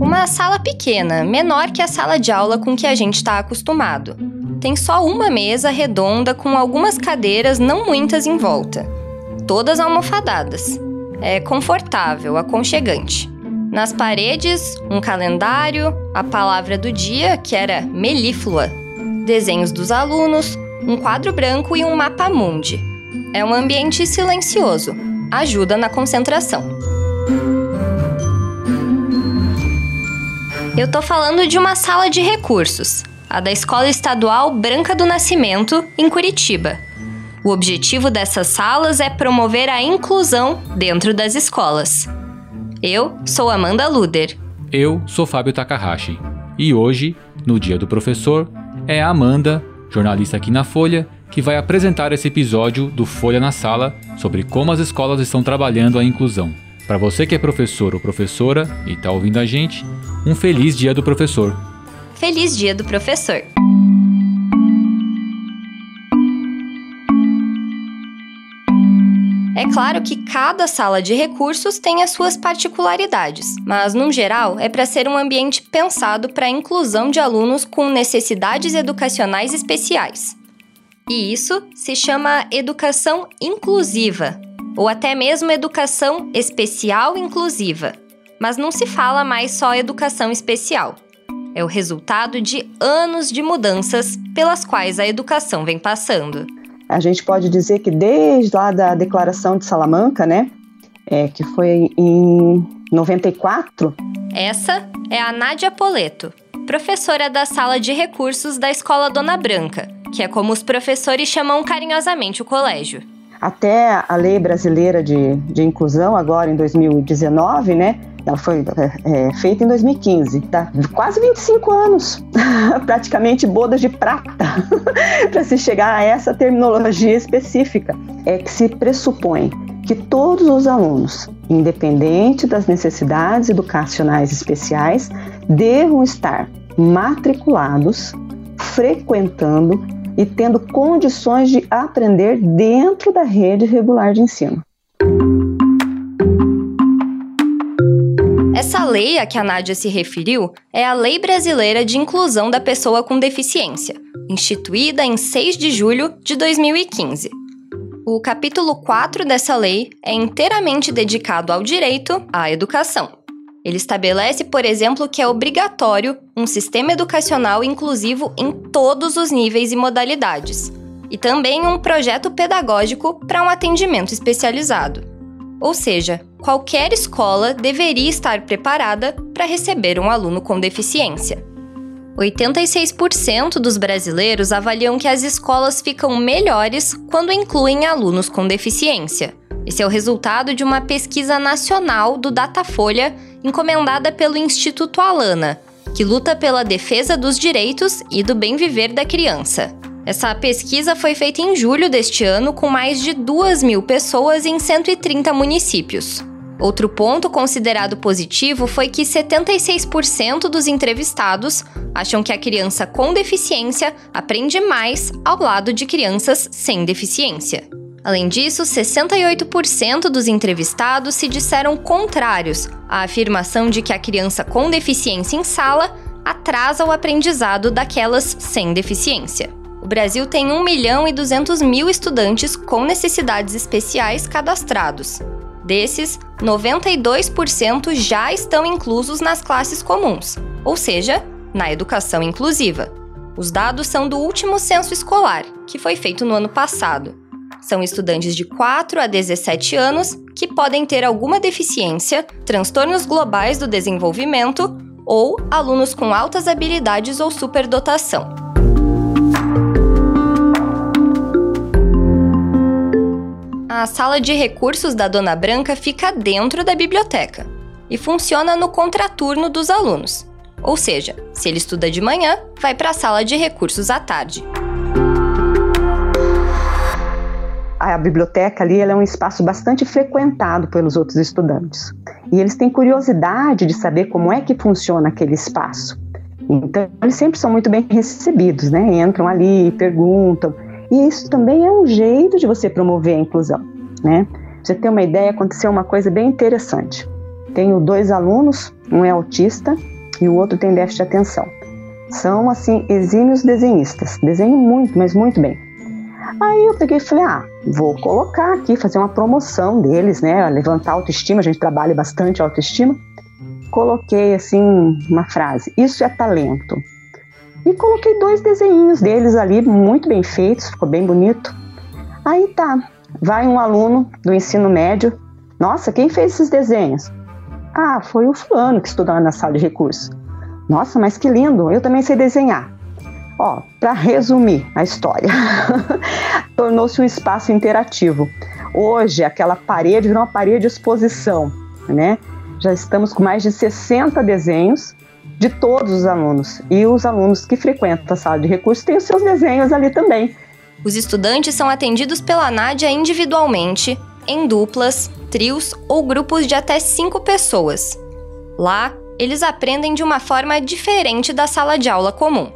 Uma sala pequena, menor que a sala de aula com que a gente está acostumado. Tem só uma mesa redonda com algumas cadeiras, não muitas em volta. Todas almofadadas. É confortável, aconchegante. Nas paredes, um calendário, a palavra do dia, que era melíflua, desenhos dos alunos, um quadro branco e um mapa mundi. É um ambiente silencioso, ajuda na concentração. Eu tô falando de uma sala de recursos, a da Escola Estadual Branca do Nascimento, em Curitiba. O objetivo dessas salas é promover a inclusão dentro das escolas. Eu sou Amanda Luder. Eu sou Fábio Takahashi. E hoje, no Dia do Professor, é a Amanda, jornalista aqui na Folha, que vai apresentar esse episódio do Folha na Sala sobre como as escolas estão trabalhando a inclusão. Para você que é professor ou professora e está ouvindo a gente, um feliz Dia do Professor. Feliz Dia do Professor! É claro que cada sala de recursos tem as suas particularidades, mas, no geral, é para ser um ambiente pensado para a inclusão de alunos com necessidades educacionais especiais. E isso se chama educação inclusiva, ou até mesmo educação especial inclusiva. Mas não se fala mais só educação especial. É o resultado de anos de mudanças pelas quais a educação vem passando. A gente pode dizer que desde lá da Declaração de Salamanca, né, é, que foi em 94. Essa é a Nádia Poleto, professora da Sala de Recursos da Escola Dona Branca, que é como os professores chamam carinhosamente o colégio. Até a lei brasileira de, de inclusão, agora em 2019, né, ela foi é, é, feita em 2015, tá? Quase 25 anos, praticamente bodas de prata, para se chegar a essa terminologia específica. É que se pressupõe que todos os alunos, independente das necessidades educacionais especiais, devam estar matriculados, frequentando e tendo condições de aprender dentro da rede regular de ensino. Essa lei a que a Nádia se referiu é a Lei Brasileira de Inclusão da Pessoa com Deficiência, instituída em 6 de julho de 2015. O capítulo 4 dessa lei é inteiramente dedicado ao direito à educação. Ele estabelece, por exemplo, que é obrigatório um sistema educacional inclusivo em todos os níveis e modalidades, e também um projeto pedagógico para um atendimento especializado. Ou seja, qualquer escola deveria estar preparada para receber um aluno com deficiência. 86% dos brasileiros avaliam que as escolas ficam melhores quando incluem alunos com deficiência. Esse é o resultado de uma pesquisa nacional do Datafolha encomendada pelo Instituto Alana, que luta pela defesa dos direitos e do bem viver da criança. Essa pesquisa foi feita em julho deste ano com mais de 2 mil pessoas em 130 municípios. Outro ponto considerado positivo foi que 76% dos entrevistados acham que a criança com deficiência aprende mais ao lado de crianças sem deficiência. Além disso, 68% dos entrevistados se disseram contrários à afirmação de que a criança com deficiência em sala atrasa o aprendizado daquelas sem deficiência. O Brasil tem 1 milhão e 200 mil estudantes com necessidades especiais cadastrados. Desses, 92% já estão inclusos nas classes comuns, ou seja, na educação inclusiva. Os dados são do último censo escolar, que foi feito no ano passado. São estudantes de 4 a 17 anos que podem ter alguma deficiência, transtornos globais do desenvolvimento ou alunos com altas habilidades ou superdotação. A sala de recursos da Dona Branca fica dentro da biblioteca e funciona no contraturno dos alunos. Ou seja, se ele estuda de manhã, vai para a sala de recursos à tarde. A biblioteca ali é um espaço bastante frequentado pelos outros estudantes. E eles têm curiosidade de saber como é que funciona aquele espaço. Então, eles sempre são muito bem recebidos, né? Entram ali, perguntam, e isso também é um jeito de você promover a inclusão, né? você ter uma ideia, aconteceu uma coisa bem interessante. Tenho dois alunos, um é autista e o outro tem déficit de atenção. São, assim, exímios desenhistas. Desenham muito, mas muito bem. Aí eu peguei e falei, ah, vou colocar aqui, fazer uma promoção deles, né? Levantar a autoestima, a gente trabalha bastante a autoestima. Coloquei, assim, uma frase, isso é talento. E coloquei dois desenhos deles ali, muito bem feitos, ficou bem bonito. Aí tá, vai um aluno do ensino médio, nossa, quem fez esses desenhos? Ah, foi o fulano que estudava na sala de recursos. Nossa, mas que lindo, eu também sei desenhar. Ó, para resumir a história, tornou-se um espaço interativo. Hoje, aquela parede virou uma parede de exposição, né? Já estamos com mais de 60 desenhos de todos os alunos. E os alunos que frequentam a sala de recursos têm os seus desenhos ali também. Os estudantes são atendidos pela Nádia individualmente, em duplas, trios ou grupos de até cinco pessoas. Lá, eles aprendem de uma forma diferente da sala de aula comum.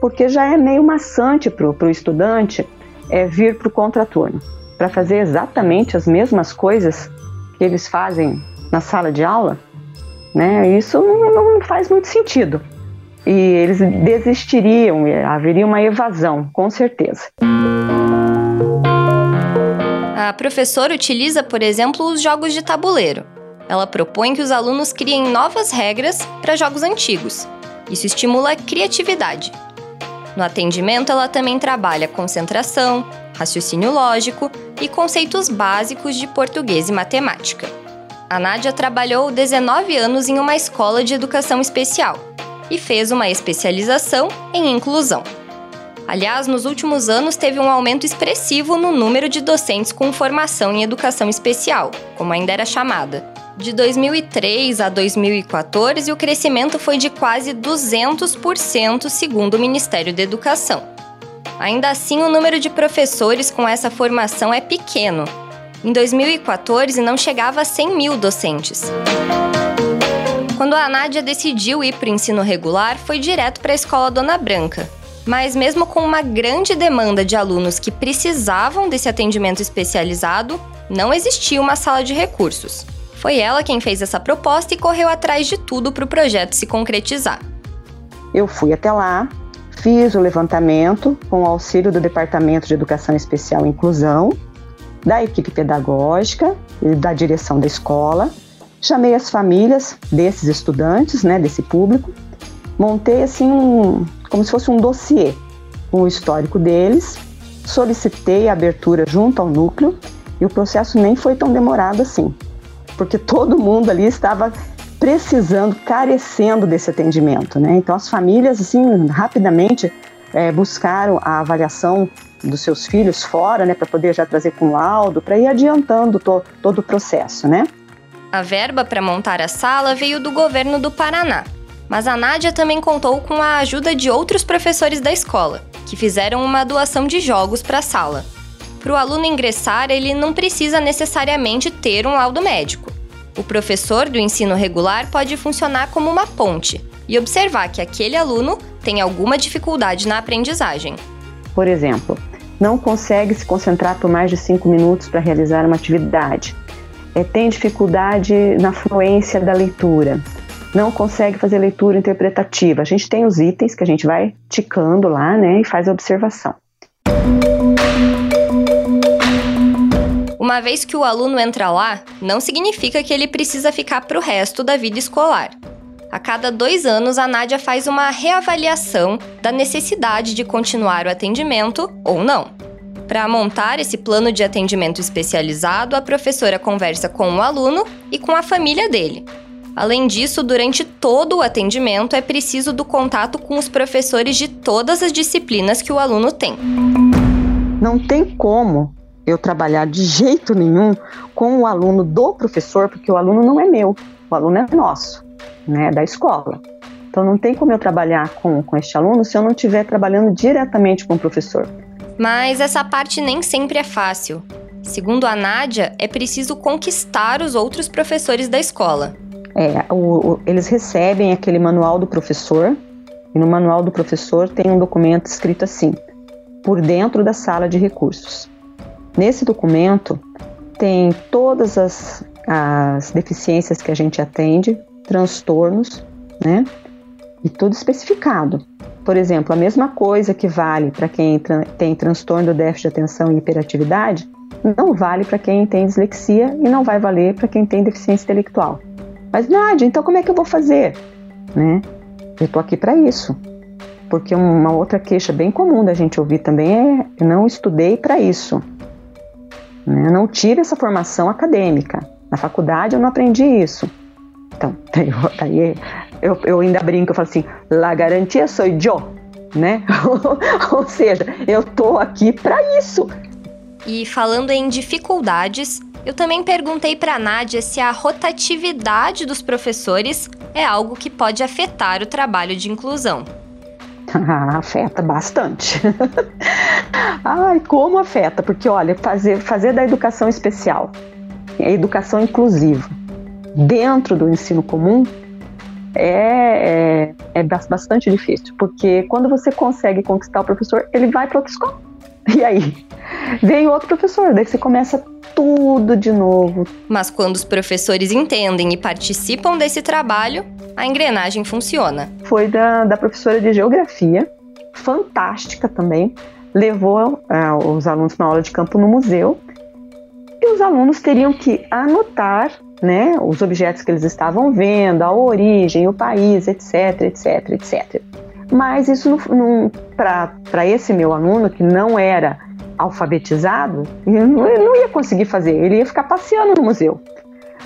Porque já é meio maçante para o estudante é, vir para o contraturno, para fazer exatamente as mesmas coisas que eles fazem na sala de aula. Né? Isso não, não faz muito sentido. E eles desistiriam, haveria uma evasão, com certeza. A professora utiliza, por exemplo, os jogos de tabuleiro. Ela propõe que os alunos criem novas regras para jogos antigos. Isso estimula a criatividade. No atendimento, ela também trabalha concentração, raciocínio lógico e conceitos básicos de português e matemática. A Nádia trabalhou 19 anos em uma escola de educação especial e fez uma especialização em inclusão. Aliás, nos últimos anos teve um aumento expressivo no número de docentes com formação em educação especial, como ainda era chamada. De 2003 a 2014, o crescimento foi de quase 200%, segundo o Ministério da Educação. Ainda assim, o número de professores com essa formação é pequeno. Em 2014, não chegava a 100 mil docentes. Quando a Nádia decidiu ir para o ensino regular, foi direto para a escola Dona Branca. Mas, mesmo com uma grande demanda de alunos que precisavam desse atendimento especializado, não existia uma sala de recursos. Foi ela quem fez essa proposta e correu atrás de tudo para o projeto se concretizar. Eu fui até lá, fiz o levantamento com o auxílio do Departamento de Educação Especial e Inclusão, da equipe pedagógica e da direção da escola. Chamei as famílias desses estudantes, né, desse público, montei assim um, como se fosse um dossiê com o histórico deles, solicitei a abertura junto ao núcleo e o processo nem foi tão demorado assim porque todo mundo ali estava precisando, carecendo desse atendimento, né? Então as famílias, assim, rapidamente é, buscaram a avaliação dos seus filhos fora, né, para poder já trazer com laudo, para ir adiantando to, todo o processo, né? A verba para montar a sala veio do governo do Paraná, mas a Nádia também contou com a ajuda de outros professores da escola, que fizeram uma doação de jogos para a sala. Para o aluno ingressar, ele não precisa necessariamente ter um laudo médico. O professor do ensino regular pode funcionar como uma ponte e observar que aquele aluno tem alguma dificuldade na aprendizagem. Por exemplo, não consegue se concentrar por mais de cinco minutos para realizar uma atividade, é, tem dificuldade na fluência da leitura, não consegue fazer leitura interpretativa. A gente tem os itens que a gente vai ticando lá né, e faz a observação. Uma vez que o aluno entra lá, não significa que ele precisa ficar para o resto da vida escolar. A cada dois anos, a Nádia faz uma reavaliação da necessidade de continuar o atendimento ou não. Para montar esse plano de atendimento especializado, a professora conversa com o aluno e com a família dele. Além disso, durante todo o atendimento é preciso do contato com os professores de todas as disciplinas que o aluno tem. Não tem como eu trabalhar de jeito nenhum com o aluno do professor, porque o aluno não é meu, o aluno é nosso, né, da escola. Então não tem como eu trabalhar com, com este aluno se eu não estiver trabalhando diretamente com o professor. Mas essa parte nem sempre é fácil. Segundo a Nádia, é preciso conquistar os outros professores da escola. É, o, o, eles recebem aquele manual do professor, e no manual do professor tem um documento escrito assim: por dentro da sala de recursos. Nesse documento, tem todas as, as deficiências que a gente atende, transtornos, né? E tudo especificado. Por exemplo, a mesma coisa que vale para quem tem transtorno déficit de atenção e hiperatividade, não vale para quem tem dislexia e não vai valer para quem tem deficiência intelectual. Mas Nádia, então como é que eu vou fazer? Né? Eu estou aqui para isso. Porque uma outra queixa bem comum da gente ouvir também é: eu não estudei para isso. Eu não tive essa formação acadêmica. Na faculdade eu não aprendi isso. Então, daí, eu, eu ainda brinco, eu falo assim: la garantia sou eu, né? Ou seja, eu tô aqui para isso. E falando em dificuldades, eu também perguntei para a Nádia se a rotatividade dos professores é algo que pode afetar o trabalho de inclusão. afeta bastante. Ai, como afeta? Porque olha, fazer, fazer da educação especial, a educação inclusiva, dentro do ensino comum, é, é, é bastante difícil, porque quando você consegue conquistar o professor, ele vai para outra escola. E aí? Vem outro professor, daí você começa tudo de novo. Mas quando os professores entendem e participam desse trabalho, a engrenagem funciona. Foi da, da professora de geografia, fantástica também, levou uh, os alunos na aula de campo no museu e os alunos teriam que anotar né, os objetos que eles estavam vendo, a origem, o país, etc, etc, etc. Mas isso para esse meu aluno, que não era alfabetizado, ele não, não ia conseguir fazer, ele ia ficar passeando no museu.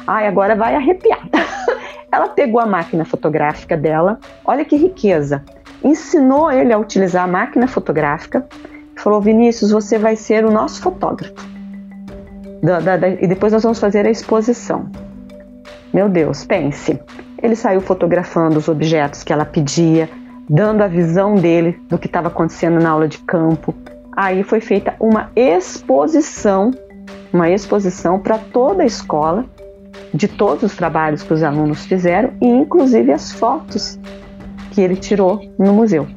Ai, agora vai arrepiar. Ela pegou a máquina fotográfica dela, olha que riqueza. Ensinou ele a utilizar a máquina fotográfica. Falou: Vinícius, você vai ser o nosso fotógrafo. Da, da, da, e depois nós vamos fazer a exposição. Meu Deus, pense. Ele saiu fotografando os objetos que ela pedia, dando a visão dele do que estava acontecendo na aula de campo. Aí foi feita uma exposição, uma exposição para toda a escola, de todos os trabalhos que os alunos fizeram e inclusive as fotos que ele tirou no museu.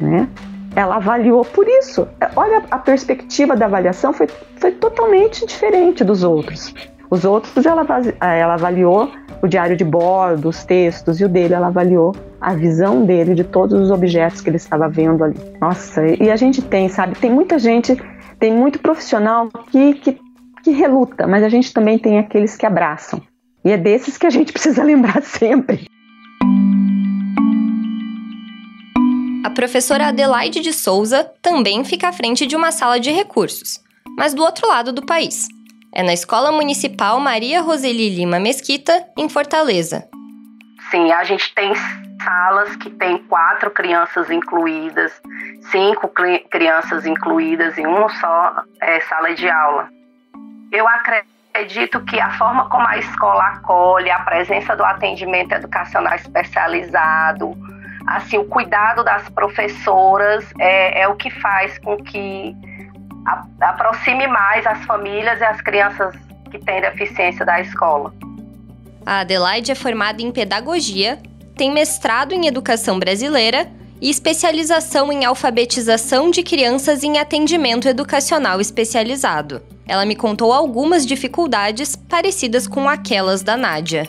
Né? Ela avaliou por isso. Olha, a perspectiva da avaliação foi, foi totalmente diferente dos outros. Os outros ela, ela avaliou o diário de bordo, os textos, e o dele ela avaliou a visão dele de todos os objetos que ele estava vendo ali. Nossa, e a gente tem, sabe, tem muita gente, tem muito profissional que, que, que reluta, mas a gente também tem aqueles que abraçam. E é desses que a gente precisa lembrar sempre. A professora Adelaide de Souza também fica à frente de uma sala de recursos, mas do outro lado do país. É na Escola Municipal Maria Roseli Lima Mesquita, em Fortaleza. Sim, a gente tem salas que tem quatro crianças incluídas, cinco crianças incluídas em uma só é, sala de aula. Eu acredito que a forma como a escola acolhe, a presença do atendimento educacional especializado, assim, o cuidado das professoras é, é o que faz com que aproxime mais as famílias e as crianças que têm deficiência da escola. A Adelaide é formada em pedagogia, tem mestrado em educação brasileira e especialização em alfabetização de crianças em atendimento educacional especializado. Ela me contou algumas dificuldades parecidas com aquelas da Nádia.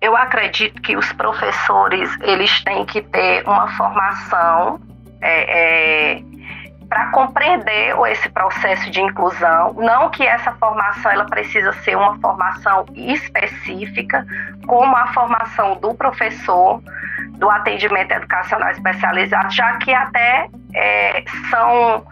Eu acredito que os professores eles têm que ter uma formação é, é, para compreender esse processo de inclusão, não que essa formação ela precisa ser uma formação específica, como a formação do professor do atendimento educacional especializado, já que até é, são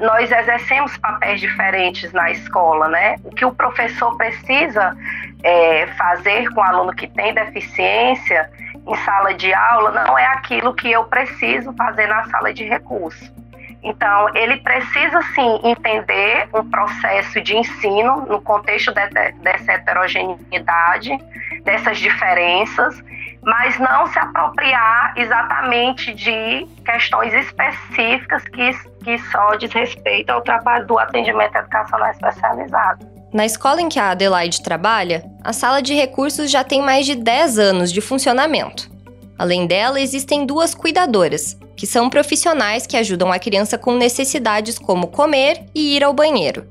nós exercemos papéis diferentes na escola, né? O que o professor precisa é, fazer com o aluno que tem deficiência em sala de aula não é aquilo que eu preciso fazer na sala de recurso. Então, ele precisa sim entender um processo de ensino no contexto de, de, dessa heterogeneidade, dessas diferenças, mas não se apropriar exatamente de questões específicas que, que só diz respeito ao trabalho do atendimento educacional especializado. Na escola em que a Adelaide trabalha, a sala de recursos já tem mais de 10 anos de funcionamento. Além dela, existem duas cuidadoras, que são profissionais que ajudam a criança com necessidades como comer e ir ao banheiro.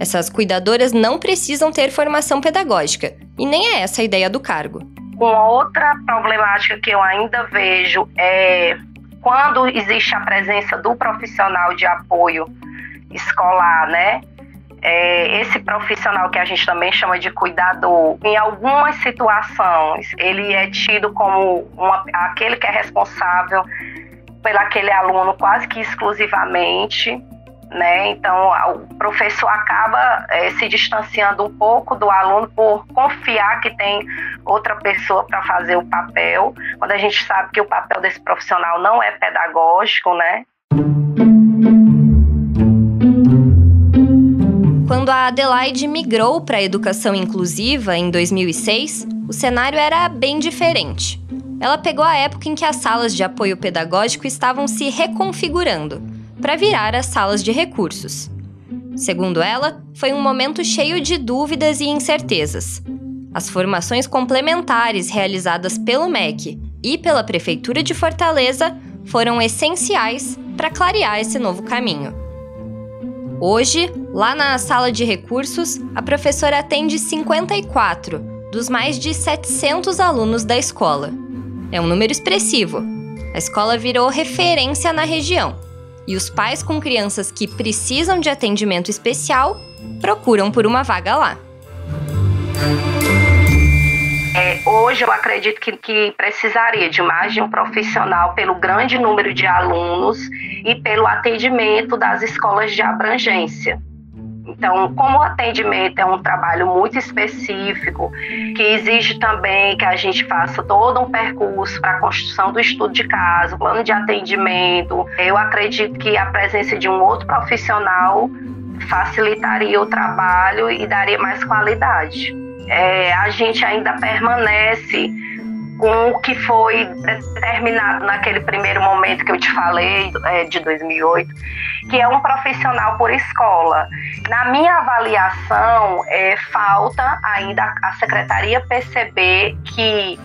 Essas cuidadoras não precisam ter formação pedagógica, e nem é essa a ideia do cargo. Uma outra problemática que eu ainda vejo é quando existe a presença do profissional de apoio escolar, né? É, esse profissional que a gente também chama de cuidador, em algumas situações, ele é tido como uma, aquele que é responsável pelo aquele aluno quase que exclusivamente, né? Então o professor acaba é, se distanciando um pouco do aluno por confiar que tem outra pessoa para fazer o papel, quando a gente sabe que o papel desse profissional não é pedagógico, né? Quando a Adelaide migrou para a educação inclusiva em 2006, o cenário era bem diferente. Ela pegou a época em que as salas de apoio pedagógico estavam se reconfigurando para virar as salas de recursos. Segundo ela, foi um momento cheio de dúvidas e incertezas. As formações complementares realizadas pelo MEC e pela Prefeitura de Fortaleza foram essenciais para clarear esse novo caminho. Hoje, lá na sala de recursos, a professora atende 54 dos mais de 700 alunos da escola. É um número expressivo. A escola virou referência na região e os pais com crianças que precisam de atendimento especial procuram por uma vaga lá. É, hoje eu acredito que, que, precisaria de mais de um profissional pelo grande número de alunos e pelo atendimento das escolas de abrangência. Então, como o atendimento é um trabalho muito específico, que exige também que a gente faça todo um percurso para a construção do estudo de caso, plano de atendimento, eu acredito que a presença de um outro profissional facilitaria o trabalho e daria mais qualidade é, a gente ainda permanece com o que foi determinado naquele primeiro momento que eu te falei, é, de 2008, que é um profissional por escola. Na minha avaliação, é, falta ainda a secretaria perceber que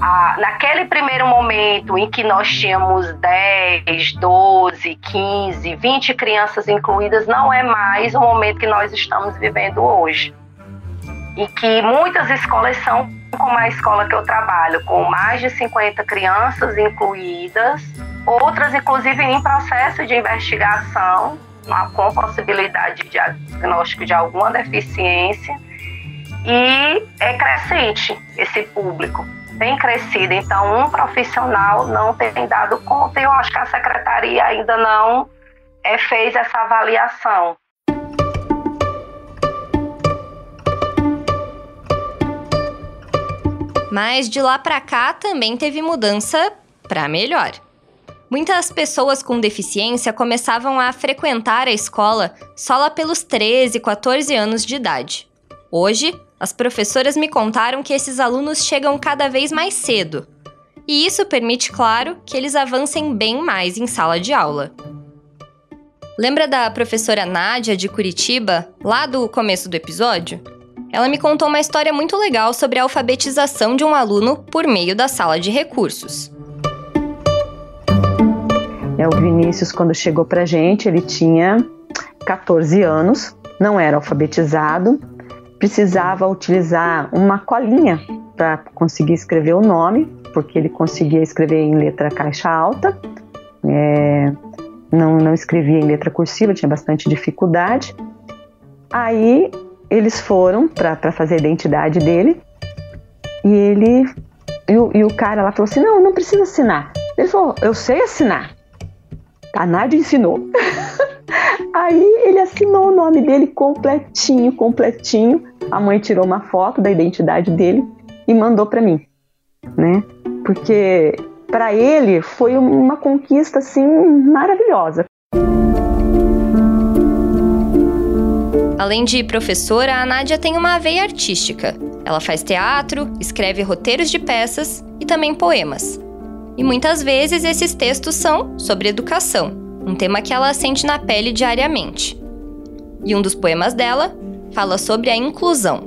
ah, naquele primeiro momento em que nós tínhamos 10, 12, 15, 20 crianças incluídas, não é mais o momento que nós estamos vivendo hoje e que muitas escolas são como a escola que eu trabalho, com mais de 50 crianças incluídas, outras inclusive em processo de investigação, com possibilidade de diagnóstico de alguma deficiência, e é crescente esse público, tem crescido. Então, um profissional não tem dado conta, e eu acho que a secretaria ainda não é, fez essa avaliação. Mas de lá para cá também teve mudança para melhor. Muitas pessoas com deficiência começavam a frequentar a escola só lá pelos 13, 14 anos de idade. Hoje, as professoras me contaram que esses alunos chegam cada vez mais cedo. E isso permite, claro, que eles avancem bem mais em sala de aula. Lembra da professora Nádia de Curitiba, lá do começo do episódio? Ela me contou uma história muito legal sobre a alfabetização de um aluno por meio da sala de recursos. É, o Vinícius, quando chegou pra gente, ele tinha 14 anos, não era alfabetizado, precisava utilizar uma colinha para conseguir escrever o nome, porque ele conseguia escrever em letra caixa alta, é, não, não escrevia em letra cursiva, tinha bastante dificuldade. Aí eles foram para fazer a identidade dele e ele e o, e o, cara lá falou assim: Não, não precisa assinar. Ele falou: Eu sei assinar. A Nádia ensinou. Aí ele assinou o nome dele completinho, completinho. A mãe tirou uma foto da identidade dele e mandou para mim, né? Porque para ele foi uma conquista assim maravilhosa. Além de professora, a Nádia tem uma veia artística. Ela faz teatro, escreve roteiros de peças e também poemas. E muitas vezes esses textos são sobre educação, um tema que ela sente na pele diariamente. E um dos poemas dela fala sobre a inclusão.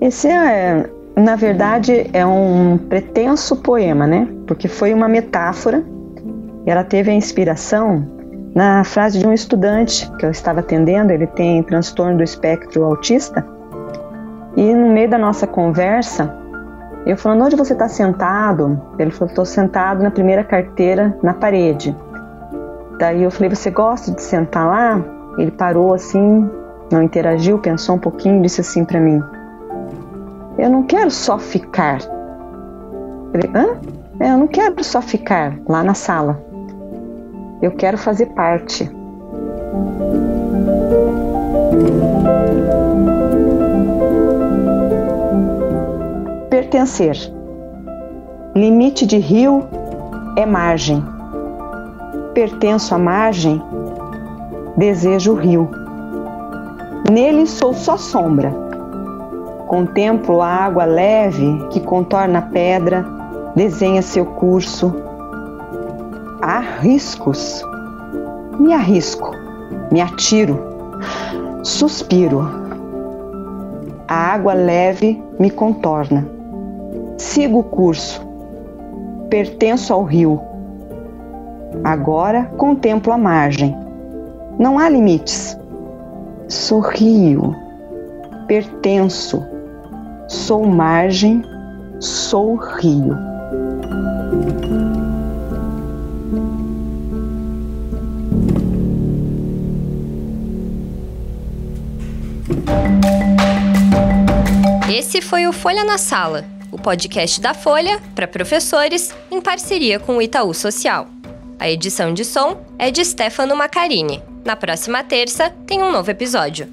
Esse é, na verdade, é um pretenso poema, né? Porque foi uma metáfora. Ela teve a inspiração na frase de um estudante que eu estava atendendo, ele tem transtorno do espectro autista, e no meio da nossa conversa, eu falando, onde você está sentado? Ele falou, estou sentado na primeira carteira na parede. Daí eu falei, você gosta de sentar lá? Ele parou assim, não interagiu, pensou um pouquinho disse assim para mim: Eu não quero só ficar. Eu falei, hã? É, eu não quero só ficar lá na sala. Eu quero fazer parte. Pertencer. Limite de rio é margem. Pertenço à margem, desejo o rio. Nele sou só sombra. Contemplo a água leve que contorna a pedra, desenha seu curso. Há riscos. Me arrisco, me atiro, suspiro. A água leve me contorna. Sigo o curso. Pertenço ao rio. Agora contemplo a margem. Não há limites. Sorrio. Pertenço. Sou margem. Sou rio. Esse foi o Folha na Sala, o podcast da Folha para professores em parceria com o Itaú Social. A edição de som é de Stefano Macarini. Na próxima terça tem um novo episódio.